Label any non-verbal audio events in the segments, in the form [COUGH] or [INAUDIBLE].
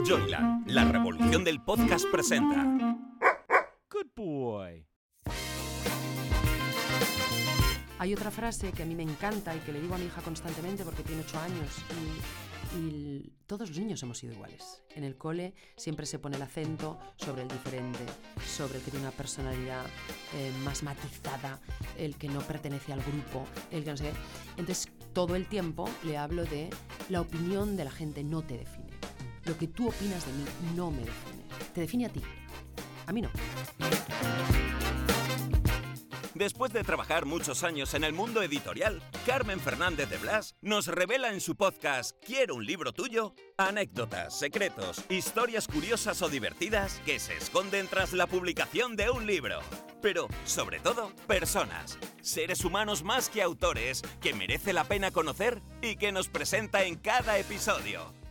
Joyland, la revolución del podcast presenta. Good boy. Hay otra frase que a mí me encanta y que le digo a mi hija constantemente porque tiene ocho años y, y todos los niños hemos sido iguales. En el cole siempre se pone el acento sobre el diferente, sobre el que tiene una personalidad eh, más matizada, el que no pertenece al grupo, el que no sé qué. Entonces todo el tiempo le hablo de la opinión de la gente no te define. Lo que tú opinas de mí no me define. Te define a ti. A mí no. Después de trabajar muchos años en el mundo editorial, Carmen Fernández de Blas nos revela en su podcast Quiero un libro tuyo anécdotas, secretos, historias curiosas o divertidas que se esconden tras la publicación de un libro. Pero, sobre todo, personas, seres humanos más que autores que merece la pena conocer y que nos presenta en cada episodio.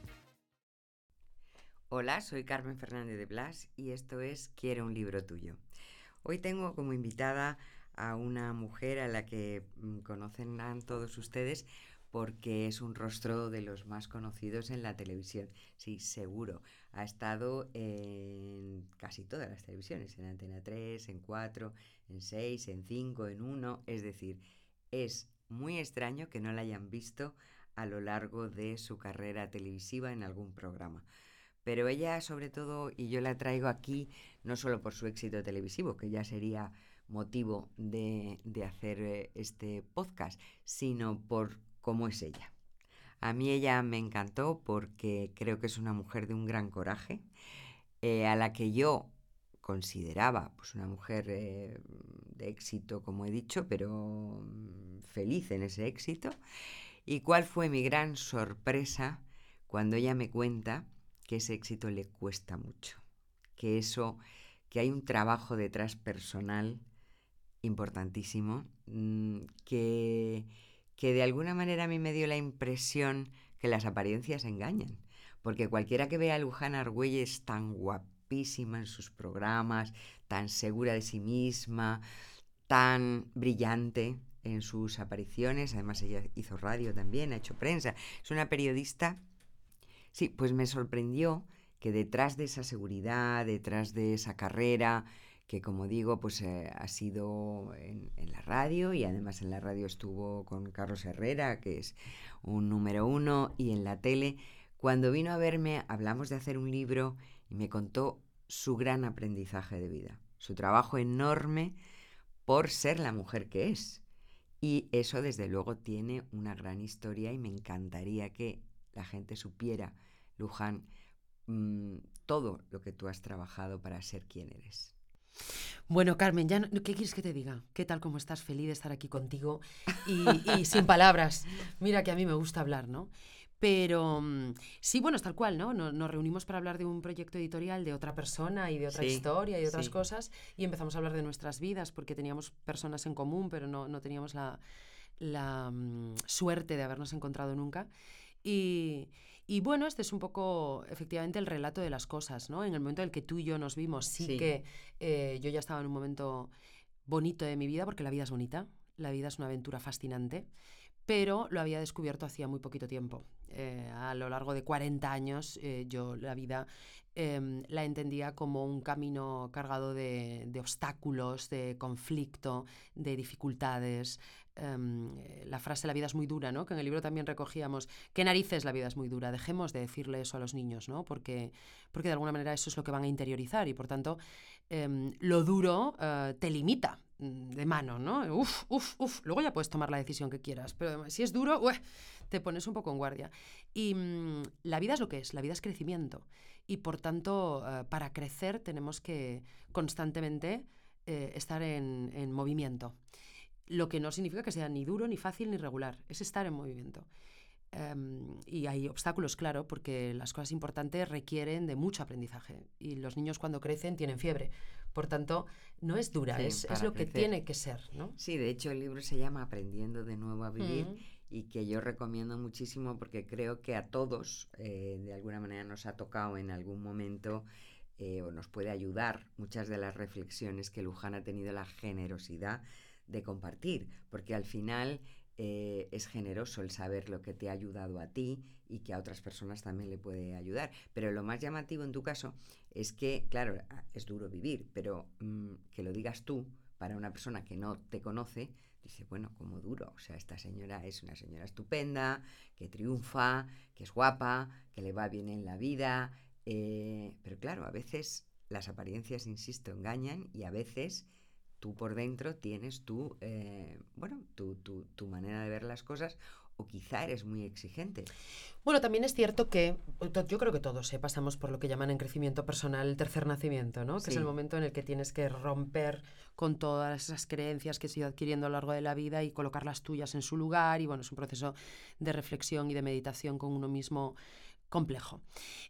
Hola, soy Carmen Fernández de Blas y esto es Quiero un libro tuyo. Hoy tengo como invitada a una mujer a la que mm, conocerán todos ustedes porque es un rostro de los más conocidos en la televisión. Sí, seguro. Ha estado en casi todas las televisiones, en Antena 3, en 4, en 6, en 5, en 1. Es decir, es muy extraño que no la hayan visto a lo largo de su carrera televisiva en algún programa. Pero ella sobre todo, y yo la traigo aquí no solo por su éxito televisivo, que ya sería motivo de, hacer eh, este podcast, sino por cómo es ella. A mí ella me encantó porque creo que es una mujer de un gran coraje, eh, a la que yo consideraba pues, una mujer eh, de éxito, como he dicho, pero mm, feliz en ese éxito. ¿Y cuál fue mi gran sorpresa cuando ella me cuenta que ese éxito le cuesta mucho? Que eso, que hay un trabajo detrás personal importantísimo, mm, que, que de alguna manera a mí me dio la impresión que las apariencias engañan. Porque cualquiera que vea a Luján Argüelles tan guapísima en sus programas, tan segura de sí misma, tan brillante en sus apariciones, además ella hizo radio también, ha hecho prensa, es una periodista, sí, pues me sorprendió que detrás de esa seguridad, detrás de esa carrera, que como digo, pues eh, ha sido en, en, la radio y además en la radio estuvo con Carlos Herrera, que es un número uno, y en la tele. Cuando vino a verme, hablamos de hacer un libro y me contó su gran aprendizaje de vida, su trabajo enorme por ser la mujer que es. Y eso desde luego tiene una gran historia y me encantaría que la gente supiera, Luján, mmm, todo lo que tú has trabajado para ser quien eres. Bueno, Carmen, ya no, ¿qué quieres que te diga? ¿Qué tal como estás? Feliz de estar aquí contigo y, y [LAUGHS] sin palabras. Mira que a mí me gusta hablar, ¿no? Pero mm, sí, bueno, es tal cual, ¿no? Nos, nos, reunimos para hablar de un proyecto editorial de otra persona y de otra sí, historia y de otras sí. cosas y empezamos a hablar de nuestras vidas porque teníamos personas en común, pero no, no teníamos la, la um, suerte de habernos encontrado nunca. Y, y, bueno, este es un poco efectivamente el relato de las cosas, ¿no? En el momento en el que tú y yo nos vimos, sí, sí. que eh, yo ya estaba en un momento bonito de mi vida, porque la vida es bonita, la vida es una aventura fascinante, pero lo había descubierto hacía muy poquito tiempo. Eh, a lo largo de 40 años eh, yo la vida eh, la entendía como un camino cargado de, de obstáculos, de conflicto, de dificultades, Um, la frase la vida es muy dura, ¿no? Que en el libro también recogíamos, ¿qué narices la vida es muy dura? Dejemos de decirle eso a los niños, ¿no? Porque, porque de alguna manera eso es lo que van a interiorizar y por tanto um, lo duro uh, te limita mm, de mano, ¿no? Uf, uf, uf. Luego ya puedes tomar la decisión que quieras, pero si es duro, ueh, te pones un poco en guardia. Y um, la vida es lo que es, la vida es crecimiento y por tanto uh, para crecer tenemos que constantemente eh, estar en, en movimiento lo que no significa que sea ni duro, ni fácil, ni regular, es estar en movimiento. Um, y hay obstáculos, claro, porque las cosas importantes requieren de mucho aprendizaje y los niños cuando crecen tienen fiebre. Por tanto, no es dura, sí, es, es, lo crecer. que tiene que ser. ¿no? Sí, de hecho el libro se llama Aprendiendo de nuevo a vivir mm. y que yo recomiendo muchísimo porque creo que a todos eh, de alguna manera nos ha tocado en algún momento eh, o nos puede ayudar muchas de las reflexiones que Luján ha tenido la generosidad de compartir, porque al final eh, es generoso el saber lo que te ha ayudado a ti y que a otras personas también le puede ayudar. Pero lo más llamativo en tu caso es que, claro, es duro vivir, pero mm, que lo digas tú para una persona que no te conoce, dice, bueno, como duro. O sea, esta señora es una señora estupenda, que triunfa, que es guapa, que le va bien en la vida. Eh, pero claro, a veces las apariencias, insisto, engañan y a veces tú por dentro tienes tu, eh, bueno, tu, tu, tu, manera de ver las cosas o quizá eres muy exigente. Bueno, también es cierto que yo creo que todos ¿eh? pasamos por lo que llaman en crecimiento personal el tercer nacimiento, ¿no? Que es el momento en el que tienes que romper con todas esas creencias que has ido adquiriendo a lo largo de la vida y colocar las tuyas en su lugar y bueno, es un proceso de reflexión y de meditación con uno mismo complejo.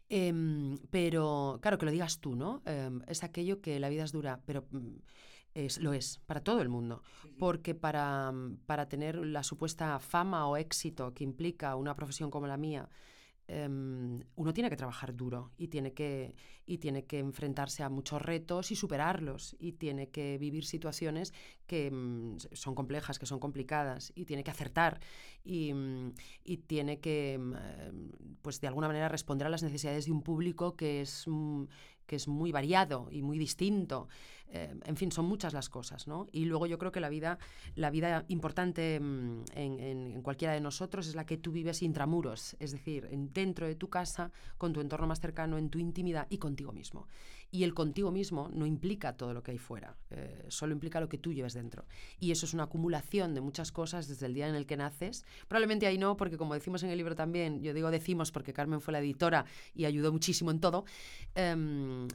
Em, pero, claro, que lo digas tú, ¿no? Em, es aquello que la vida es dura, pero mm, es, lo es para todo el mundo. Porque para, para tener la supuesta fama o éxito que implica una profesión como la mía, Em, uno tiene que trabajar duro y tiene que, y tiene que enfrentarse a muchos retos y superarlos y tiene que vivir situaciones que mm, son complejas, que son complicadas y tiene que acertar y, y, tiene que, mm, pues de alguna manera, responder a las necesidades de un público que es, que es muy variado y muy distinto. Eh, en fin, son muchas las cosas, ¿no? Y luego yo creo que la vida, la vida importante en, en, cualquiera de nosotros es la que tú vives intramuros, es decir, dentro de tu casa, con tu entorno más cercano, en tu intimidad y contigo mismo. Y el contigo mismo no implica todo lo que hay fuera, eh, solo implica lo que tú lleves dentro. Y eso es una acumulación de muchas cosas desde el día en el que naces. Probablemente ahí no, porque como decimos en el libro también, yo digo decimos porque Carmen fue la editora y ayudó muchísimo en todo, em,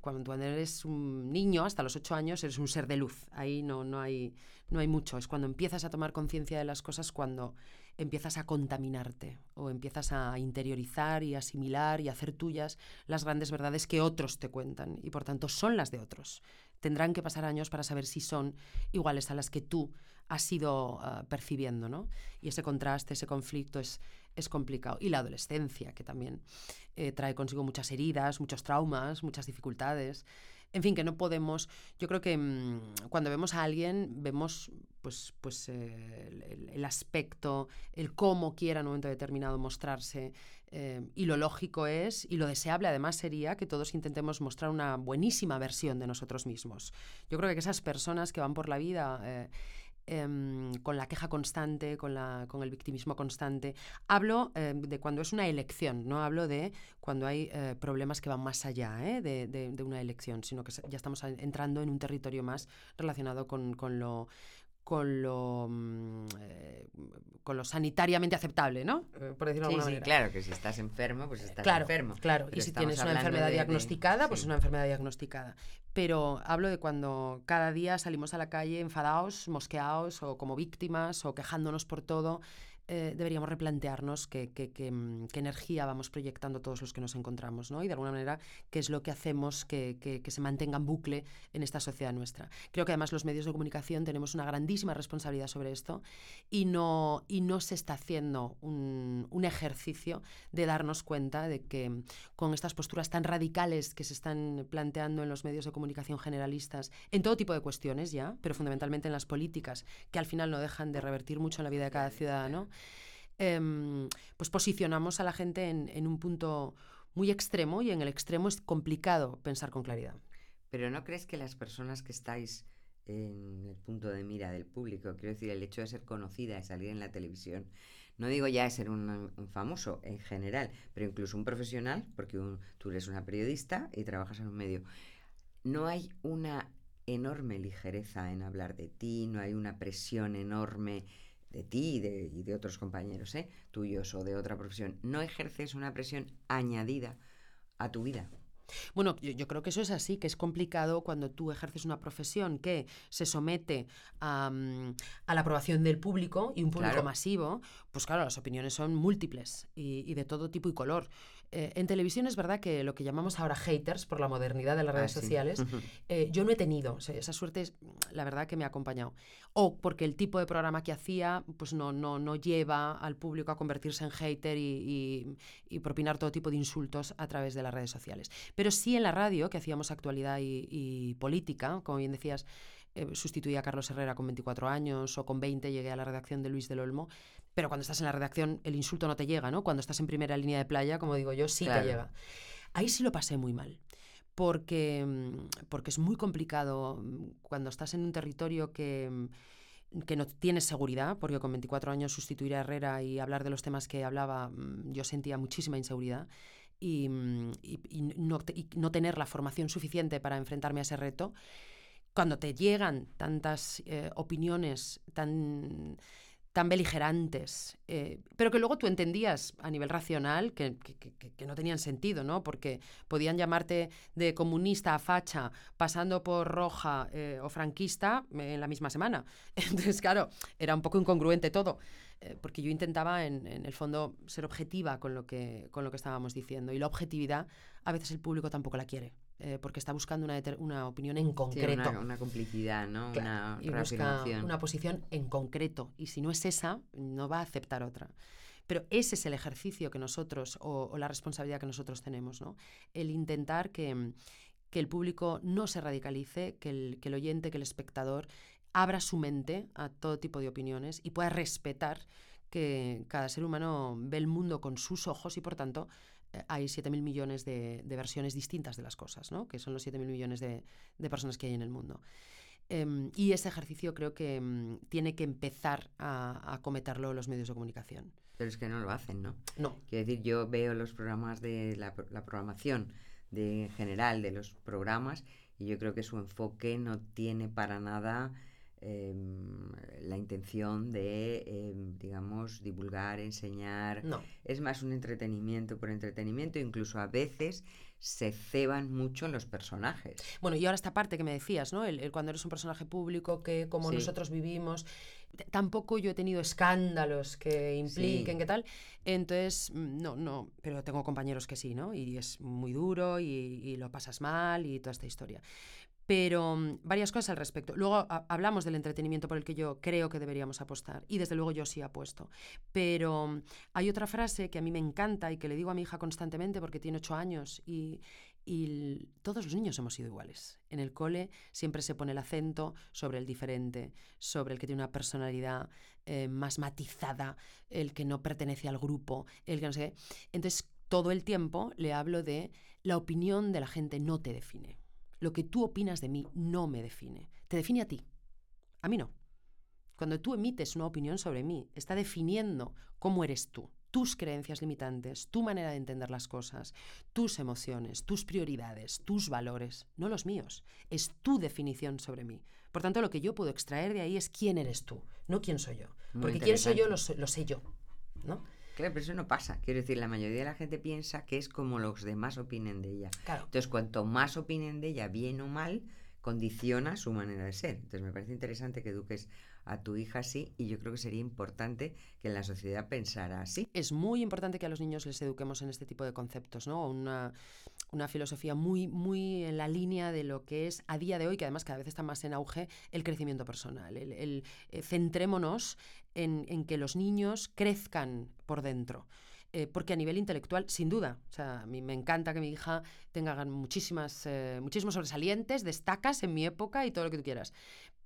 cuando eres un niño, hasta los ocho años, eres un ser de luz. Ahí no, no, hay, no hay mucho. Es cuando empiezas a tomar conciencia de las cosas, cuando empiezas a contaminarte o empiezas a interiorizar y asimilar y hacer tuyas las grandes verdades que otros te cuentan y por tanto son las de otros. Tendrán que pasar años para saber si son iguales a las que tú has ido ah, percibiendo, ¿no? Y ese contraste, ese conflicto es, es complicado. Y la adolescencia, que también eh, trae consigo muchas heridas, muchos traumas, muchas dificultades. En fin, que no podemos. Yo creo que mm, cuando vemos a alguien, vemos pues, pues eh, el, aspecto, el cómo quiera en un momento determinado mostrarse. Eh, y lo lógico es, y lo deseable además sería que todos intentemos mostrar una buenísima versión de nosotros mismos. Yo creo que esas personas que van por la vida Em, con la queja constante, con, la, con el victimismo constante. Hablo em, de cuando es una elección, no hablo de cuando hay eh, problemas que van más allá ¿eh? de, de, una elección, sino que ya estamos entrando en un territorio más relacionado con, con lo con lo, mm, eh, con lo sanitariamente aceptable, ¿no? Eh, por decirlo de alguna manera. Sí, claro, que si estás enfermo, pues estás claro, enfermo. Claro, y si tienes una enfermedad diagnosticada, pues una enfermedad diagnosticada. Pero hablo de cuando cada día salimos a la calle enfadados, mosqueados o como víctimas o quejándonos por todo eh, deberíamos replantearnos mm, qué, energía vamos proyectando todos los que nos encontramos, ¿no? Y de alguna manera, qué es lo que hacemos que, se mantenga en bucle en esta sociedad nuestra. Creo que además los medios de comunicación tenemos una grandísima responsabilidad sobre esto y no, y no se está haciendo un, un ejercicio de darnos cuenta de que mm, con estas posturas tan radicales que se están planteando en los medios de comunicación generalistas, en todo tipo de cuestiones ya, pero fundamentalmente en las políticas, que al final no dejan de revertir mucho en la vida de cada ciudadano, Em, pues posicionamos a la gente en, un punto muy extremo y en el extremo es complicado pensar con claridad. Pero ¿no crees que las personas que estáis en el punto de mira del público, quiero decir, el hecho de ser conocida, de salir en la televisión, no digo ya de ser un, famoso en general, pero incluso un profesional, porque tú eres una periodista y trabajas en un medio, no hay una enorme ligereza en hablar de ti, no hay una presión enorme de ti y de, y de otros compañeros ¿eh? tuyos o de otra profesión, no ejerces una presión añadida a tu vida. Bueno, yo, creo que eso es así, que es complicado cuando tú ejerces una profesión que se somete a, mm, la aprobación del público y un público masivo, pues claro, las opiniones son múltiples y, y de todo tipo y color. Eh, en televisión es verdad que lo que llamamos ahora haters por la modernidad de las redes ah, sociales, [LAUGHS] eh, yo no he tenido, esa suerte es la verdad que me ha acompañado. O porque el tipo de programa que hacía pues no, no, no lleva al público a convertirse en hater y, y, propinar todo tipo de insultos a través de las redes sociales. Pero sí en la radio, que hacíamos actualidad y, política, como bien decías, eh, sustituí a Carlos Herrera con 24 años o con 20 llegué a la redacción de Luis del Olmo, pero cuando estás en la redacción el insulto no te llega, ¿no? Cuando estás en primera línea de playa, como digo yo, sí Claro. te llega. Ahí sí lo pasé muy mal. Porque, mm, porque es muy complicado mm, cuando estás en un territorio que, mm, que no tienes seguridad, porque con 24 años sustituir a Herrera y hablar de los temas que hablaba, yo sentía muchísima inseguridad. Y, y- y no, y no tener la formación suficiente para enfrentarme a ese reto, cuando te llegan tantas eh, opiniones tan, beligerantes, eh, pero que luego tú entendías a nivel racional que, no tenían sentido, ¿no? Porque podían llamarte de comunista a facha, pasando por roja eh, o franquista en la misma semana. [LAUGHS] Entonces, claro, era un poco incongruente todo, porque yo intentaba, en, en el fondo, ser objetiva con lo, que, con lo que estábamos diciendo. Y la objetividad, a veces el público tampoco la quiere, eh, porque está buscando una, una opinión en Sí, concreto. una, una complicidad, ¿no? Claro, una y busca una posición en concreto. Y si no es esa, no va a aceptar otra. Pero ese es el ejercicio que nosotros, o, o la responsabilidad que nosotros tenemos, ¿no? El intentar que, que el público no se radicalice, que el, que el oyente, que el espectador abra su mente a todo tipo de opiniones y pueda respetar que cada ser humano ve el mundo con sus ojos y por tanto hay 7.000 millones de, de versiones distintas de las cosas, ¿no? que son los 7.000 millones de, de personas que hay en el mundo. Em, y ese ejercicio creo que em, tiene que empezar a, a acometerlo los medios de comunicación. Pero es que no lo hacen, ¿no? No, Quiero decir, yo veo los programas de la, la programación de, en general de los programas y yo creo que su enfoque no tiene para nada em, la intención de, em, digamos, divulgar, enseñar. no. Es más un entretenimiento por entretenimiento, incluso a veces se ceban mucho en los personajes. Bueno, y ahora esta parte que me decías, ¿no? El, el cuando eres un personaje público, que como Sí. nosotros vivimos, tampoco yo he tenido escándalos que impliquen, Sí. ¿qué tal? Entonces, mm, no, no, pero tengo compañeros que sí, ¿no? Y es muy duro y, y lo pasas mal y toda esta historia. Pero mm, varias cosas al respecto. Luego hablamos del entretenimiento por el que yo creo que deberíamos apostar. Y desde luego yo sí apuesto. Pero mm, hay otra frase que a mí me encanta y que le digo a mi hija constantemente porque tiene ocho años y, todos los niños hemos sido iguales. En el cole siempre se pone el acento sobre el diferente, sobre el que tiene una personalidad eh, más matizada, el que no pertenece al grupo, el que no sé qué. Entonces, todo el tiempo le hablo de la opinión de la gente no te define. Lo que tú opinas de mí no me define. Te define a ti. A mí no. Cuando tú emites una opinión sobre mí, está definiendo cómo eres tú, tus creencias limitantes, tu manera de entender las cosas, tus emociones, tus prioridades, tus valores, no los míos. Es tu definición sobre mí. Por tanto, lo que yo puedo extraer de ahí es quién eres tú, no quién soy yo. Muy Porque quién soy yo lo sé yo. ¿no? Claro, pero eso no pasa. Quiero decir, la mayoría de la gente piensa que es como los demás opinen de ella. Claro. Entonces, cuanto más opinen de ella, bien o mal, condiciona su manera de ser. Entonces, me parece interesante que eduques a tu hija así y yo creo que sería importante que en la sociedad pensara así. Es muy importante que a los niños les eduquemos en este tipo de conceptos, ¿no? Una, una filosofía muy, muy en la línea de lo que es a día de hoy, que además cada vez está más en auge, el crecimiento personal. El, eh, centrémonos en, en que los niños crezcan por dentro. Eh, porque a nivel intelectual, sin duda, o sea, a mí me encanta que mi hija tenga muchísimas, eh, muchísimos sobresalientes, destacas en mi época y todo lo que tú quieras.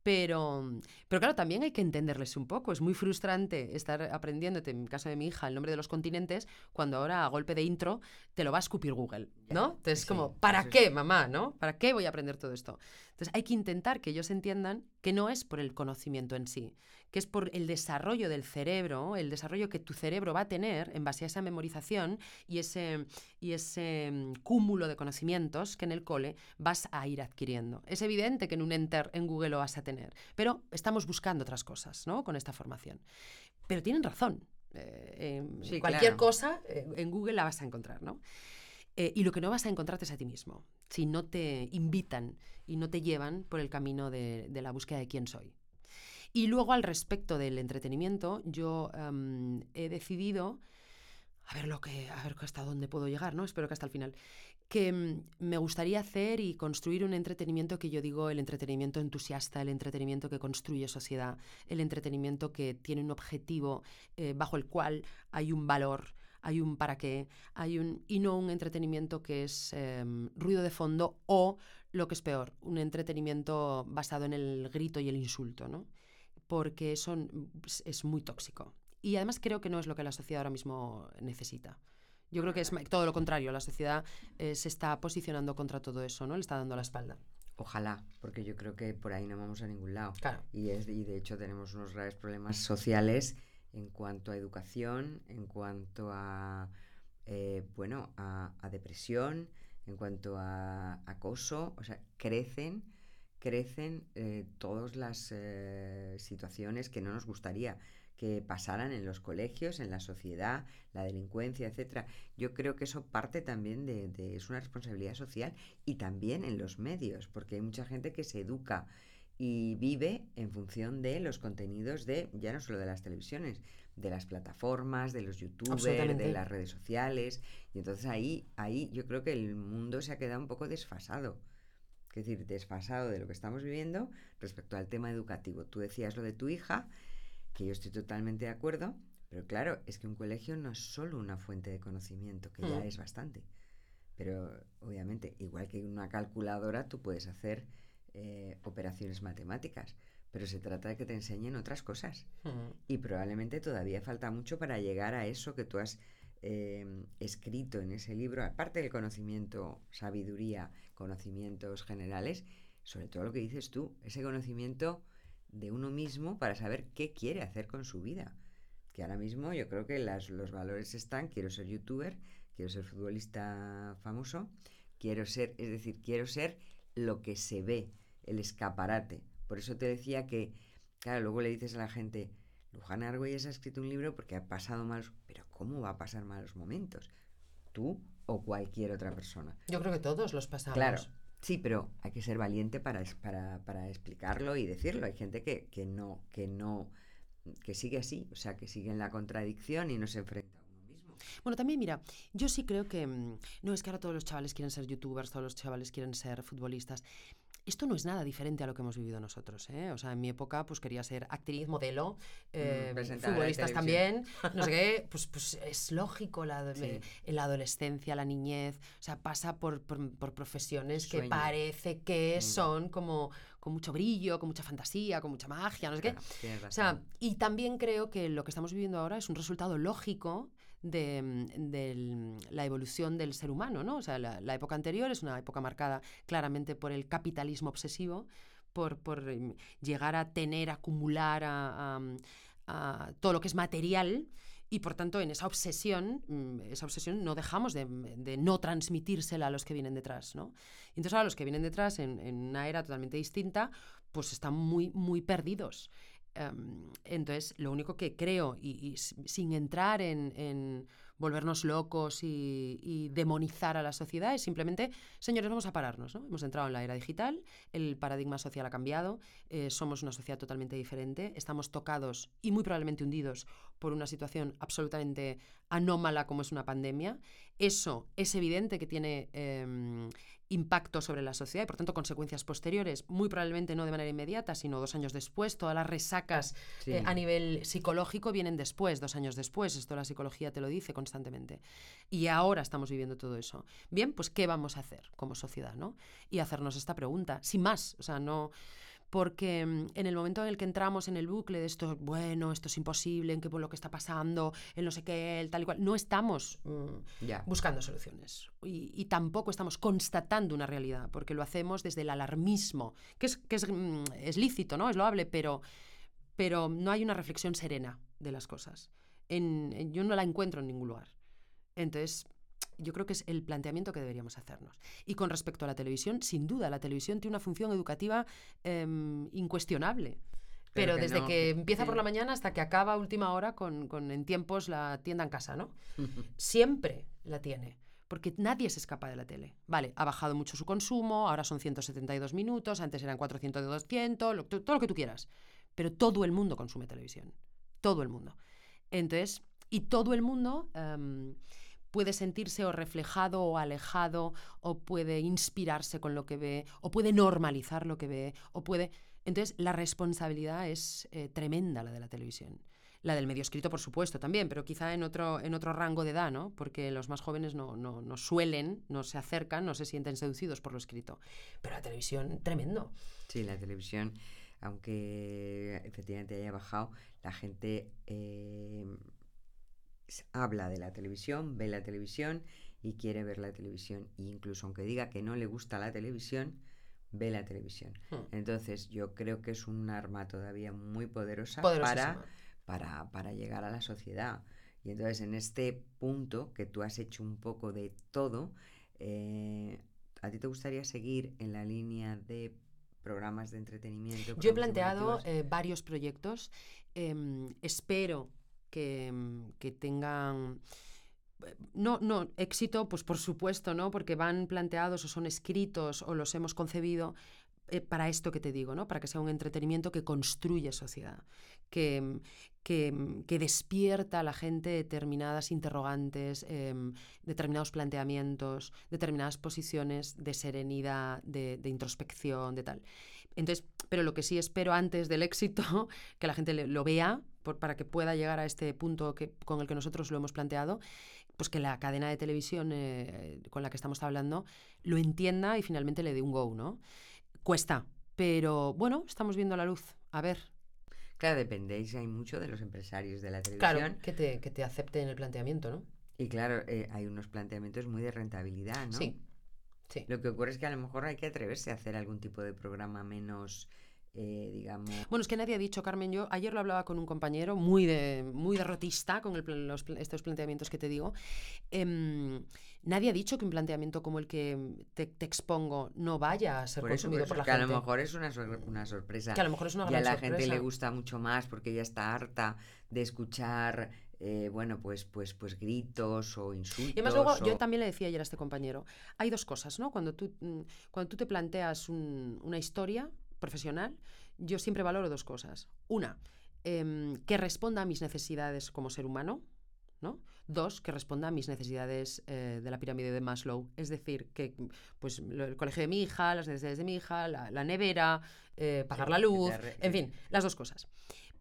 Pero, pero claro, también hay que entenderles un poco. Es muy frustrante estar aprendiéndote, en el caso de mi hija, el nombre de los continentes, cuando ahora a golpe de intro te lo va a escupir Google, ¿no? Entonces, sí, como, ¿para qué, mamá, no? ¿Para qué voy a aprender todo esto? Entonces, hay que intentar que ellos entiendan que no es por el conocimiento en sí, que es por el desarrollo del cerebro, el desarrollo que tu cerebro va a tener en base a esa memorización y ese, y ese mm, cúmulo de conocimientos que en el cole vas a ir adquiriendo. Es evidente que en un enter en Google lo vas a tener, pero estamos buscando otras cosas, ¿no? Con esta formación. Pero tienen razón. Eh, Sí, cualquier claro. cosa eh, en Google la vas a encontrar, ¿no? Eh, y lo que no vas a encontrarte es a ti mismo, si no te invitan y no te llevan por el camino de, de la búsqueda de quién soy. Y luego al respecto del entretenimiento, yo em, he decidido, a ver lo que, a ver hasta dónde puedo llegar, ¿no? Espero que hasta el final, que em, me gustaría hacer y construir un entretenimiento que yo digo el entretenimiento entusiasta, el entretenimiento que construye sociedad, el entretenimiento que tiene un objetivo eh, bajo el cual hay un valor, hay un para qué, hay un y no un entretenimiento que es em, ruido de fondo o lo que es peor, un entretenimiento basado en el grito y el insulto, ¿no? Porque eso es, es muy tóxico. Y además creo que no es lo que la sociedad ahora mismo necesita. Yo creo que es todo lo contrario. La sociedad eh, se está posicionando contra todo eso, ¿no? Le está dando la espalda. Ojalá, porque yo creo que por ahí no vamos a ningún lado. Claro. Y, es, y de hecho tenemos unos graves problemas sociales en cuanto a educación, en cuanto a, eh, bueno, a, depresión, en cuanto a acoso. O sea, crecen, crecen eh, todas las eh, situaciones que no nos gustaría que pasaran en los colegios, en la sociedad, la delincuencia, etcétera. Yo creo que eso parte también de, de- es una responsabilidad social y también en los medios, porque hay mucha gente que se educa y vive en función de los contenidos de, ya no solo de las televisiones, de las plataformas, de los youtubers, de las redes sociales. Y entonces ahí, ahí yo creo que el mundo se ha quedado un poco desfasado. Es decir, desfasado de lo que estamos viviendo respecto al tema educativo. Tú decías lo de tu hija, que yo estoy totalmente de acuerdo, pero claro, es que un colegio no es solo una fuente de conocimiento, que ya Mm. es bastante. Pero obviamente, igual que una calculadora, tú puedes hacer eh, operaciones matemáticas, pero se trata de que te enseñen otras cosas. Y probablemente todavía falta mucho para llegar a eso que tú has eh, escrito en ese libro, aparte del conocimiento, sabiduría, conocimientos generales, sobre todo lo que dices tú, ese conocimiento de uno mismo para saber qué quiere hacer con su vida. Que ahora mismo yo creo que las- los valores están, quiero ser youtuber, quiero ser futbolista famoso, quiero ser, es decir, quiero ser lo que se ve, el escaparate. Por eso te decía que, claro, luego le dices a la gente, Luján Argüelles ha escrito un libro porque ha pasado malos, pero ¿cómo va a pasar malos momentos? ¿Tú o cualquier otra persona? Yo creo que todos los pasamos. Claro, sí, pero hay que ser valiente para, para, para explicarlo y decirlo. Hay gente que, que no, que no, que sigue así, o sea, que sigue en la contradicción y no se enfrenta a uno mismo. Bueno, también mira, yo sí creo que mm, no es que ahora todos los chavales quieren ser youtubers, todos los chavales quieren ser futbolistas. Esto no es nada diferente a lo que hemos vivido nosotros, ¿eh? O sea, en mi época pues quería ser actriz, modelo, eh, presentadora de futbolistas también, no sé qué, [LAUGHS] pues, pues es lógico la, Sí. la adolescencia, la niñez, o sea, pasa por, por- por profesiones que parece que Mm. son como con mucho brillo, con mucha fantasía, con mucha magia, no sé qué. Claro, O sea, y también creo que lo que estamos viviendo ahora es un resultado lógico de, mm, del- la evolución del ser humano, ¿no? O sea, la, la época anterior es una época marcada claramente por el capitalismo obsesivo, por, por em, llegar a tener, acumular a, a- a todo lo que es material. Y por tanto, en esa obsesión, mm, esa obsesión no dejamos de, de no transmitírsela a los que vienen detrás, ¿no? Y entonces ahora los que vienen detrás en, en una era totalmente distinta, pues están muy, muy perdidos. Em, entonces, lo único que creo, y, sin entrar en, volvernos locos y, y demonizar a la sociedad, es simplemente, señores, vamos a pararnos. ¿no? Hemos entrado en la era digital, el paradigma social ha cambiado, eh, somos una sociedad totalmente diferente, estamos tocados y muy probablemente hundidos por una situación absolutamente anómala como es una pandemia. Eso es evidente que tiene em, impacto sobre la sociedad y por tanto consecuencias posteriores, muy probablemente no de manera inmediata, sino dos años después. Todas las resacas Sí. eh, a nivel psicológico vienen después, dos años después. Esto la psicología te lo dice constantemente. Y ahora estamos viviendo todo eso. Bien, pues ¿qué vamos a hacer como sociedad? ¿no? Y hacernos esta pregunta, sin más. O sea, no porque mm, en el momento en el que entramos en el bucle de esto, bueno, esto es imposible, en qué lo que está pasando, en no sé qué, el tal y cual, no estamos mm, buscando soluciones y, y tampoco estamos constatando una realidad, porque lo hacemos desde el alarmismo, que es, que es, mm, es lícito, ¿no? Es loable, pero, pero no hay una reflexión serena de las cosas. En- en- yo no la encuentro en ningún lugar. Entonces, yo creo que es el planteamiento que deberíamos hacernos. Y con respecto a la televisión, sin duda, la televisión tiene una función educativa em, incuestionable. Pero, Pero que desde no, que empieza por sí. la mañana hasta que acaba última hora con, con en tiempos la tienda en casa, ¿no? [LAUGHS] Siempre la tiene. Porque nadie se escapa de la tele. Vale, ha bajado mucho su consumo, ahora son 172 minutos, antes eran 400 de 200, lo- todo lo que tú quieras. Pero todo el mundo consume televisión. Todo el mundo. Entonces, y todo el mundo em, puede sentirse o reflejado o alejado, o puede inspirarse con lo que ve, o puede normalizar lo que ve, o puede... Entonces, la responsabilidad es eh, tremenda la de la televisión. La del medio escrito, por supuesto, también, pero quizá en otro, en otro rango de edad, ¿no? Porque los más jóvenes no, no, no suelen, no se acercan, no se sienten seducidos por lo escrito. Pero la televisión, tremendo. Sí, la televisión, aunque efectivamente haya bajado, la gente eh, habla de la televisión, ve la televisión y quiere ver la televisión. E incluso aunque diga que no le gusta la televisión, ve la televisión. Hmm. Entonces yo creo que es un arma todavía muy poderosa para, para, para llegar a la sociedad. Y entonces en este punto que tú has hecho un poco de todo, eh, ¿a ti te gustaría seguir en la línea de programas de entretenimiento? Yo he planteado eh, varios proyectos. em, espero que, em, que tengan. eh, No, no, éxito, pues por supuesto, ¿no? Porque van planteados o son escritos o los hemos concebido eh, para esto que te digo, ¿no? Para que sea un entretenimiento que construye sociedad, que, em, que, em, que despierta a la gente determinadas interrogantes, em, determinados planteamientos, determinadas posiciones de serenidad, de introspección, de tal. Entonces, pero lo que sí espero antes del éxito, [LAUGHS] que la gente lo vea, por- para que pueda llegar a este punto que, con el que nosotros lo hemos planteado, pues que la cadena de televisión eh, con la que estamos hablando lo entienda y finalmente le dé un go, ¿no? Cuesta, pero bueno, estamos viendo la luz. A ver, Claro, dependéis, hay mucho de los empresarios de la claro, televisión. que te, que te acepten el planteamiento, ¿no? Y claro, eh, hay unos planteamientos muy de rentabilidad, ¿no? Sí, sí. Lo que ocurre es que a lo mejor hay que atreverse a hacer algún tipo de programa menos, eh, digamos... Bueno, es que nadie ha dicho, Carmen, yo ayer lo hablaba con un compañero muy, de, muy derrotista con el los estos planteamientos que te digo. Em, nadie ha dicho que un planteamiento como el que te, te expongo no vaya a ser Por eso, por consumido eso por la que a gente. lo mejor es una, sor- una sorpresa. Que a lo mejor es una y a gran la sorpresa. gente le gusta mucho más porque ya está harta de escuchar, eh, bueno, pues, pues, pues gritos o insultos. Y además luego, yo también le decía ayer a este compañero, hay dos cosas, ¿no? Cuando tú, mm, cuando tú te planteas un- una historia profesional, yo siempre valoro dos cosas. Una, em, que responda a mis necesidades como ser humano, ¿no? Dos, que responda a mis necesidades eh, de la pirámide de Maslow. Es decir, que pues, el colegio de mi hija, las necesidades de mi hija, la, la nevera, eh, pagar la luz, en fin, las dos cosas.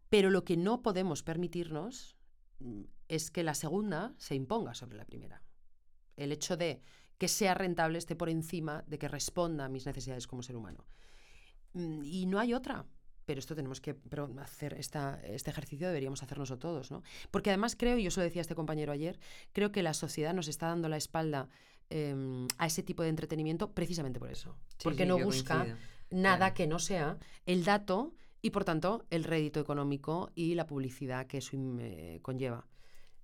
Pero lo que no podemos permitirnos es que la segunda se imponga sobre la primera. El hecho de que sea rentable esté por encima de que responda a mis necesidades como ser humano. Mm, Y no hay otra. Pero esto tenemos que pero hacer esta, este ejercicio deberíamos hacernoslo todos, ¿no? Porque además creo, y yo se lo decía a este compañero ayer, creo que la sociedad nos está dando la espalda em, a ese tipo de entretenimiento precisamente por eso. Sí, porque sí, no busca coincido. nada claro. que no sea el dato y por tanto el rédito económico y la publicidad que eso eh, conlleva.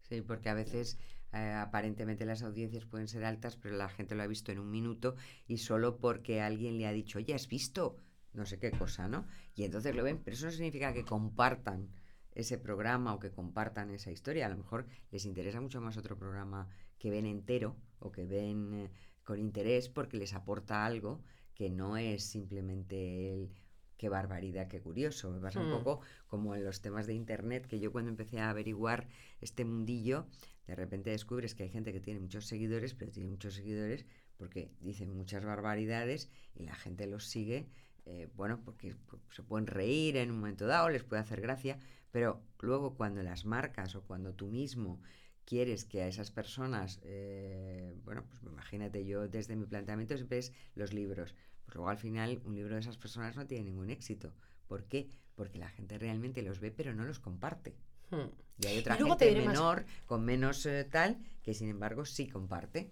Sí, porque a veces eh, aparentemente las audiencias pueden ser altas, pero la gente lo ha visto en un minuto y solo porque alguien le ha dicho, oye, ¿has visto? No sé qué cosa, ¿no? Y entonces lo ven, pero eso no significa que compartan ese programa o que compartan esa historia. A lo mejor les interesa mucho más otro programa que ven entero o que ven eh, con interés porque les aporta algo que no es simplemente el qué barbaridad, qué curioso. Me pasa un Hmm. poco como en los temas de internet, que yo cuando empecé a averiguar este mundillo, de repente descubres que hay gente que tiene muchos seguidores, pero tiene muchos seguidores porque dicen muchas barbaridades y la gente los sigue, eh, bueno, porque se pueden reír en un momento dado, les puede hacer gracia, pero luego cuando las marcas o cuando tú mismo quieres que a esas personas, eh, bueno, pues imagínate, yo desde mi planteamiento siempre es los libros, pues luego al final un libro de esas personas no tiene ningún éxito. ¿Por qué? Porque la gente realmente los ve pero no los comparte. Hmm. Y hay otra Y gente diré más. menor, con menos eh, tal, que sin embargo sí comparte.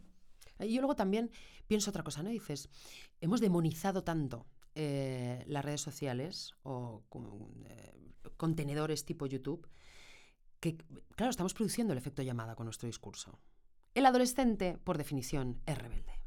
Y yo luego también pienso otra cosa, ¿no? Dices, hemos demonizado tanto eh, las redes sociales o eh, contenedores tipo YouTube que, claro, estamos produciendo el efecto llamada con nuestro discurso. El adolescente, por definición, es rebelde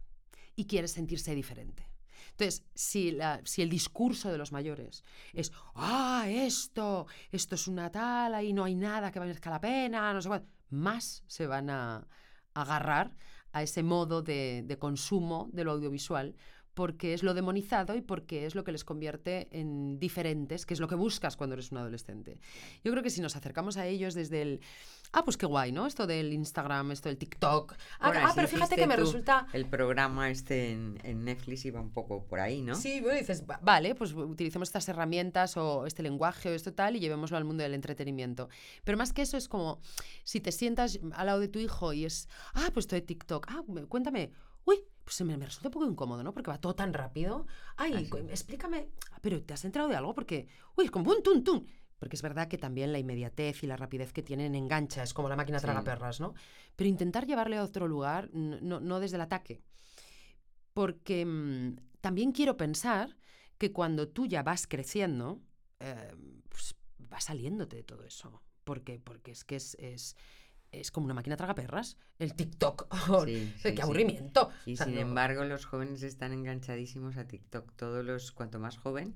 y quiere sentirse diferente. Entonces, si, la- si el discurso de los mayores es, ah, esto, esto es una tal, ahí no hay nada que merezca la pena, no sé cuánto, más se van a agarrar a ese modo de, de consumo de lo audiovisual porque es lo demonizado y porque es lo que les convierte en diferentes, que es lo que buscas cuando eres un adolescente. Yo creo que si nos acercamos a ellos desde el, ah, pues qué guay, ¿no? Esto del Instagram, esto del TikTok. Ah, Bueno, ah, pero fíjate que me tú resulta... El programa este en, en Netflix iba un poco por ahí, ¿no? Sí, bueno, dices, "Va- vale, pues utilicemos estas herramientas o este lenguaje o esto tal y llevémoslo al mundo del entretenimiento. Pero más que eso es como, si te sientas al lado de tu hijo y es, ah, pues esto de TikTok, ah, me- cuéntame, pues me, me resulta un poco incómodo, ¿no? Porque va todo tan rápido. Ay, explícame, "Ah, pero ¿te has enterado de algo? Porque, uy, es como, tum, tum, tum. Porque es verdad que también la inmediatez y la rapidez que tienen engancha, es como la máquina Sí. traga perras, ¿no? Pero intentar llevarle a otro lugar, no, no desde el ataque. Porque mm, también quiero pensar que cuando tú ya vas creciendo, eh, pues va saliéndote de todo eso. Porque, porque es que es, es, es como una máquina traga perras. El TikTok. [LAUGHS] Sí, ¡Qué sí. aburrimiento! Y O sea, sin no- embargo, los jóvenes están enganchadísimos a TikTok. Todos los, cuanto más joven,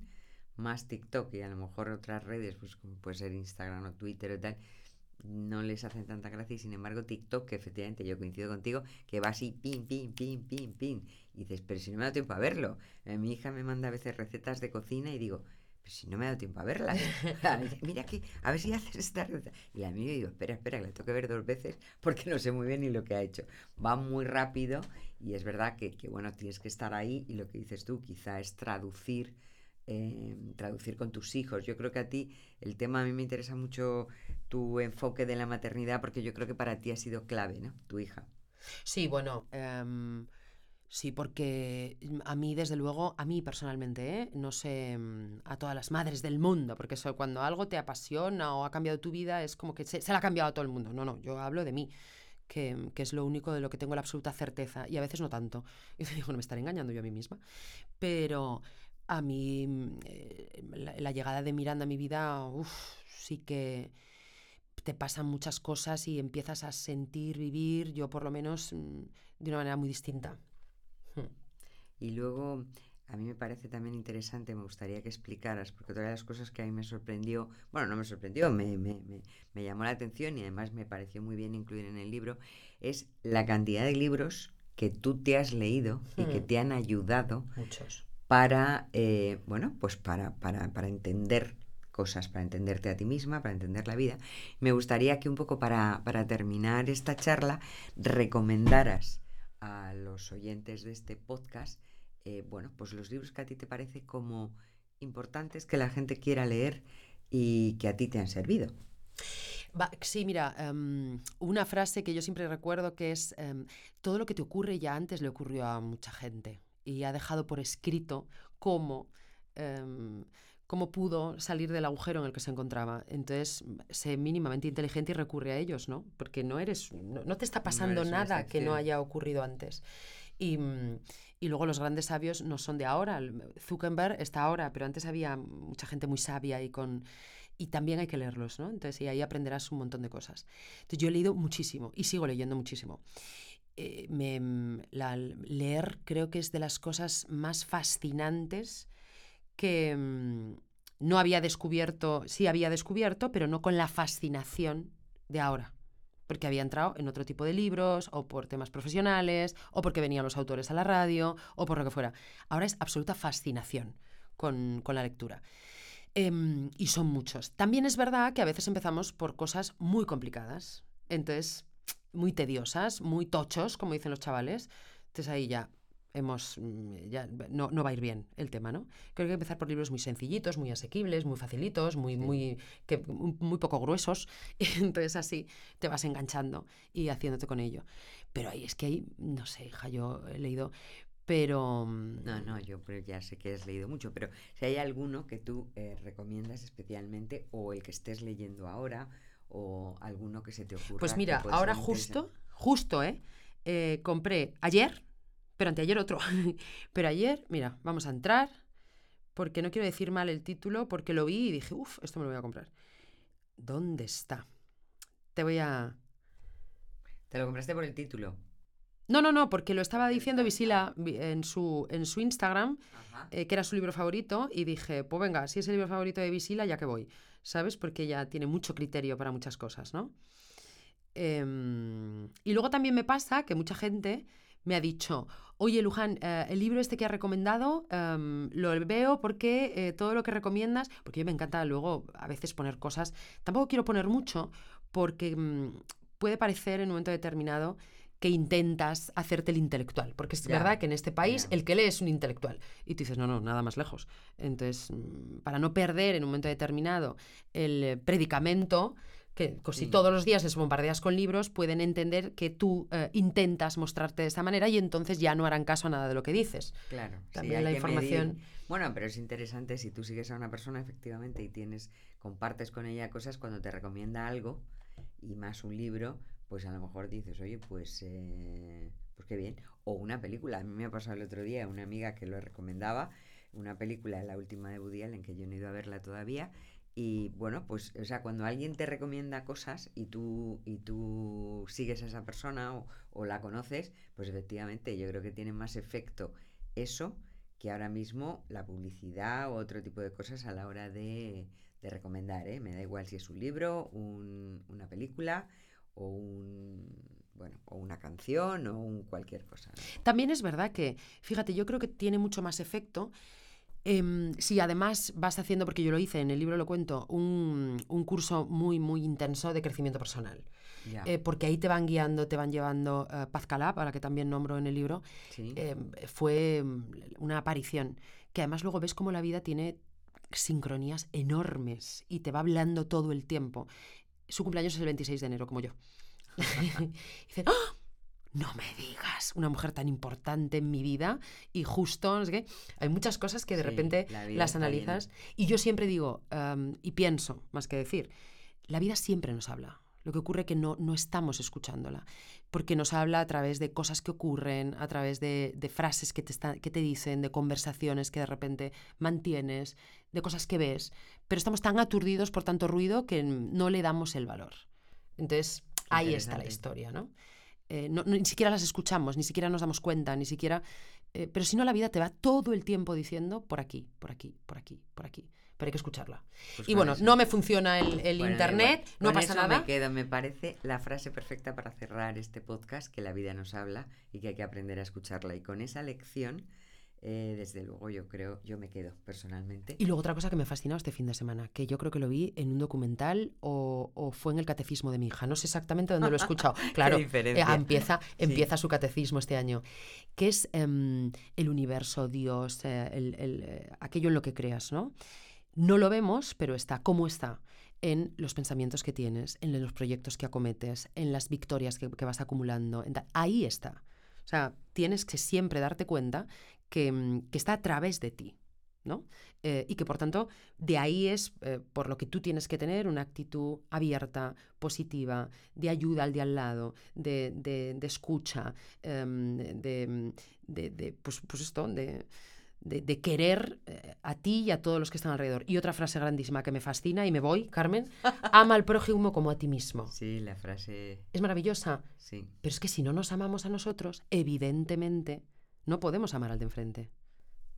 más TikTok. Y a lo mejor otras redes, pues como puede ser Instagram o Twitter o tal, no les hacen tanta gracia. Y sin embargo, TikTok, que efectivamente yo coincido contigo, que va así, pin, pin, pin, pin, pin. Y dices, pero si no me da tiempo a verlo. Eh, mi hija me manda a veces recetas de cocina y digo, pero si no me da tiempo a verlas. [LAUGHS] [LAUGHS] Dice, Mira aquí, a ver si haces esta receta. Y la miro y digo, espera, espera, que la tengo que ver dos veces porque no sé muy bien ni lo que ha hecho. Va muy rápido y es verdad que, que, bueno, tienes que estar ahí y lo que dices tú quizá es traducir, eh, traducir con tus hijos. Yo creo que a ti el tema, a mí me interesa mucho tu enfoque de la maternidad porque yo creo que para ti ha sido clave, ¿no? Tu hija. Sí, bueno, em, sí, porque a mí, desde luego, a mí personalmente, ¿eh? no sé mm, a todas las madres del mundo, porque eso, cuando algo te apasiona o ha cambiado tu vida, es como que se, la ha cambiado a todo el mundo. No, no, yo hablo de mí. Que, que es lo único de lo que tengo la absoluta certeza, y a veces no tanto. [LAUGHS] Y digo, no me estaré engañando yo a mí misma. Pero a mí, mm, eh, la, la llegada de Miranda a mi vida, uf, sí que te pasan muchas cosas y empiezas a sentir, vivir, yo por lo menos, mm, de una manera muy distinta. Hmm. Y luego, a mí me parece también interesante, me gustaría que explicaras, porque otra de las cosas que a mí me sorprendió, bueno, no me sorprendió, me, me, me, me llamó la atención y además me pareció muy bien incluir en el libro, es la cantidad de libros que tú te has leído y que Hmm. te han ayudado Muchos. para, eh, bueno, pues para, para, para entender cosas, para entenderte a ti misma, para entender la vida. Me gustaría que un poco para, para terminar esta charla recomendaras a los oyentes de este podcast, eh, bueno, pues los libros que a ti te parece como importantes que la gente quiera leer y que a ti te han servido. Sí, mira, em, una frase que yo siempre recuerdo que es, em, todo lo que te ocurre ya antes le ocurrió a mucha gente y ha dejado por escrito cómo, em, cómo pudo salir del agujero en el que se encontraba. Entonces, sé mínimamente inteligente y recurre a ellos, ¿no? Porque no eres, no, no te está pasando una nada que no excepción. haya ocurrido antes. Y, mm, y luego los grandes sabios no son de ahora. Zuckerberg está ahora, pero antes había mucha gente muy sabia y con y también hay que leerlos, ¿no? Entonces, y ahí aprenderás un montón de cosas. Entonces, yo he leído muchísimo y sigo leyendo muchísimo. Eh, me- mm, la- leer creo que es de las cosas más fascinantes que mm, no había descubierto, sí había descubierto, pero no con la fascinación de ahora. Porque había entrado en otro tipo de libros, o por temas profesionales, o porque venían los autores a la radio, o por lo que fuera. Ahora es absoluta fascinación con, con la lectura. Em, y son muchos. También es verdad que a veces empezamos por cosas muy complicadas. Entonces, muy tediosas, muy tochos, como dicen los chavales. Entonces ahí ya hemos mm, ya no, no va a ir bien el tema, ¿no? Creo que hay que empezar por libros muy sencillitos, muy asequibles, muy facilitos, muy, Sí. muy, que, muy, poco gruesos. [LAUGHS] Y entonces así te vas enganchando y haciéndote con ello. Pero ahí es que hay, no sé, hija, yo he leído, pero... mm, No, no, yo ya sé que has leído mucho, pero si hay alguno que tú eh, recomiendas especialmente o el que estés leyendo ahora o alguno que se te ocurra. Pues mira, ahora justo, justo, ¿eh? Eh, Compré ayer, pero anteayer otro. [LAUGHS] pero ayer, mira, vamos a entrar, porque no quiero decir mal el título, porque lo vi y dije, uff, esto me lo voy a comprar. ¿Dónde está? Te voy a... Te lo compraste por el título. No, no, no, porque lo estaba diciendo Visila vi- en su, en su Instagram, eh, que era su libro favorito, y dije, pues venga, si es el libro favorito de Visila, ya que voy, ¿sabes? Porque ella tiene mucho criterio para muchas cosas, ¿no? Em, y luego también me pasa que mucha gente me ha dicho, oye Luján, eh, el libro este que has recomendado em, lo veo porque eh, todo lo que recomiendas, porque yo me encanta luego a veces poner cosas, tampoco quiero poner mucho porque mm, puede parecer en un momento determinado que intentas hacerte el intelectual, porque es verdad que en este país el que lee es un intelectual y tú dices, no, no, nada más lejos. Entonces, mm, para no perder en un momento determinado el eh, predicamento, que co- si Sí. todos los días les bombardeas con libros, pueden entender que tú eh, intentas mostrarte de esta manera y entonces ya no harán caso a nada de lo que dices. Claro, También la información. medir. Bueno, pero es interesante si tú sigues a una persona efectivamente y tienes, compartes con ella cosas cuando te recomienda algo y más un libro, pues a lo mejor dices, oye, pues, eh, pues qué bien. O una película. A mí me ha pasado el otro día una amiga que lo recomendaba, una película, la última de Woody Allen, que yo no he ido a verla todavía. Y bueno, pues, o sea, cuando alguien te recomienda cosas y tú, y tú sigues a esa persona o, o la conoces, pues efectivamente yo creo que tiene más efecto eso que ahora mismo la publicidad o otro tipo de cosas a la hora de, de recomendar. ¿eh? Me da igual si es un libro, un- una película o un bueno o una canción o un cualquier cosa. También es verdad que, fíjate, yo creo que tiene mucho más efecto em, si además vas haciendo, porque yo lo hice, en el libro lo cuento, un, un curso muy, muy intenso de crecimiento personal. Eh, porque ahí te van guiando, te van llevando eh, Paz Calab, a la que también nombro en el libro, sí. eh, fue mm, una aparición que además luego ves cómo la vida tiene sincronías enormes y te va hablando todo el tiempo. Su cumpleaños es el 26 de enero, como yo. [LAUGHS] y dice, ¡Ah! No me digas, una mujer tan importante en mi vida y justo, no sé qué. Hay muchas cosas que de Sí, repente la las analizas y yo siempre digo, em, y pienso, más que decir, la vida siempre nos habla. Lo que ocurre que no, no estamos escuchándola, porque nos habla a través de cosas que ocurren, a través de, de frases que te, que te dicen, de conversaciones que de repente mantienes, de cosas que ves, pero estamos tan aturdidos por tanto ruido que no le damos el valor. Entonces, ahí está la historia, ¿no? Eh, no- no- ni siquiera las escuchamos, ni siquiera nos damos cuenta, ni siquiera... eh, pero si no, la vida te va todo el tiempo diciendo por aquí, por aquí, por aquí, por aquí. Pero hay que escucharla. Pues y bueno, eso. no me funciona el, el Bueno, da internet, igual. no Con pasa eso nada. Me quedo, me parece la frase perfecta para cerrar este podcast, que la vida nos habla y que hay que aprender a escucharla. Y con esa lección, eh, desde luego yo creo, yo me quedo personalmente. Y luego otra cosa que me ha fascinado este fin de semana, que yo creo que lo vi en un documental o, o fue en el catecismo de mi hija. No sé exactamente dónde lo he escuchado. [LAUGHS] Claro, eh, empieza, empieza su catecismo este año, que es em, el universo, Dios, eh, el- el, eh, aquello en lo que creas, ¿no? No lo vemos, pero está. ¿Cómo está? En los pensamientos que tienes, en los proyectos que acometes, en las victorias que, que vas acumulando. ahí está. O sea, tienes que siempre darte cuenta que, mm, que está a través de ti. ¿no? Eh, y que por tanto de ahí es eh, por lo que tú tienes que tener una actitud abierta, positiva, de ayuda al de al lado, de, de- escucha, em, de- de, pues, pues esto, de, de- de querer eh, a ti y a todos los que están alrededor. Y otra frase grandísima que me fascina y me voy, Carmen, [LAUGHS] ama al prójimo como a ti mismo. Sí, la frase, Es maravillosa, sí. pero es que si no nos amamos a nosotros, evidentemente no podemos amar al de enfrente.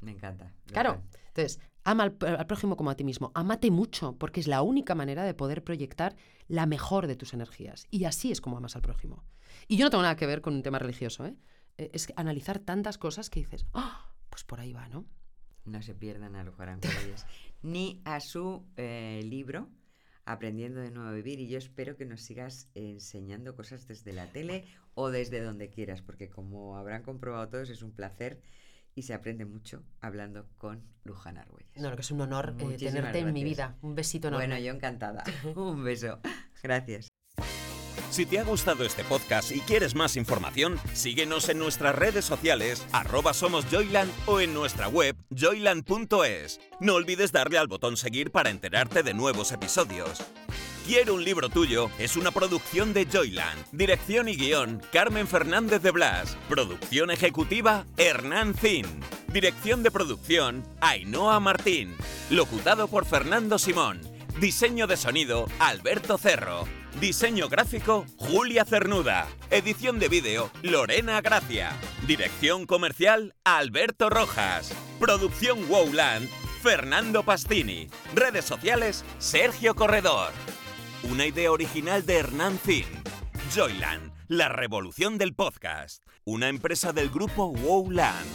Me encanta. Claro. Entonces, ama al, al prójimo como a ti mismo. Amate mucho, porque es la única manera de poder proyectar la mejor de tus energías. Y así es como amas al prójimo. Y yo no tengo nada que ver con un tema religioso, ¿eh? Eh, Es analizar tantas cosas que dices, ah, pues por ahí va, ¿no? No se pierdan a Luján Corrales, [LAUGHS] ni a su eh, libro Aprendiendo de nuevo a vivir y yo espero que nos sigas enseñando cosas desde la tele o desde donde quieras, porque como habrán comprobado todos es un placer y se aprende mucho hablando con Luján Argüelles. No, lo que es un honor eh, tenerte en mi vida. Un besito enorme. Bueno, yo encantada. [LAUGHS] un beso. Gracias. Si te ha gustado este podcast y quieres más información, síguenos en nuestras redes sociales, arroba somos Joyland o en nuestra web joyland.es. No olvides darle al botón seguir para enterarte de nuevos episodios. Quiero un libro tuyo es una producción de Joyland. Dirección y guion, Carmen Fernández de Blas. Producción ejecutiva, Hernán Zin. Dirección de producción, Ainhoa Martín. Locutado por Fernando Simón. Diseño de sonido, Alberto Cerro. Diseño gráfico, Julia Cernuda. Edición de vídeo, Lorena Gracia. Dirección comercial, Alberto Rojas. Producción Wowland, Fernando Pastini. Redes sociales, Sergio Corredor. Una idea original de Hernán Zin. Joyland, La revolución del podcast, una empresa del grupo Wowland.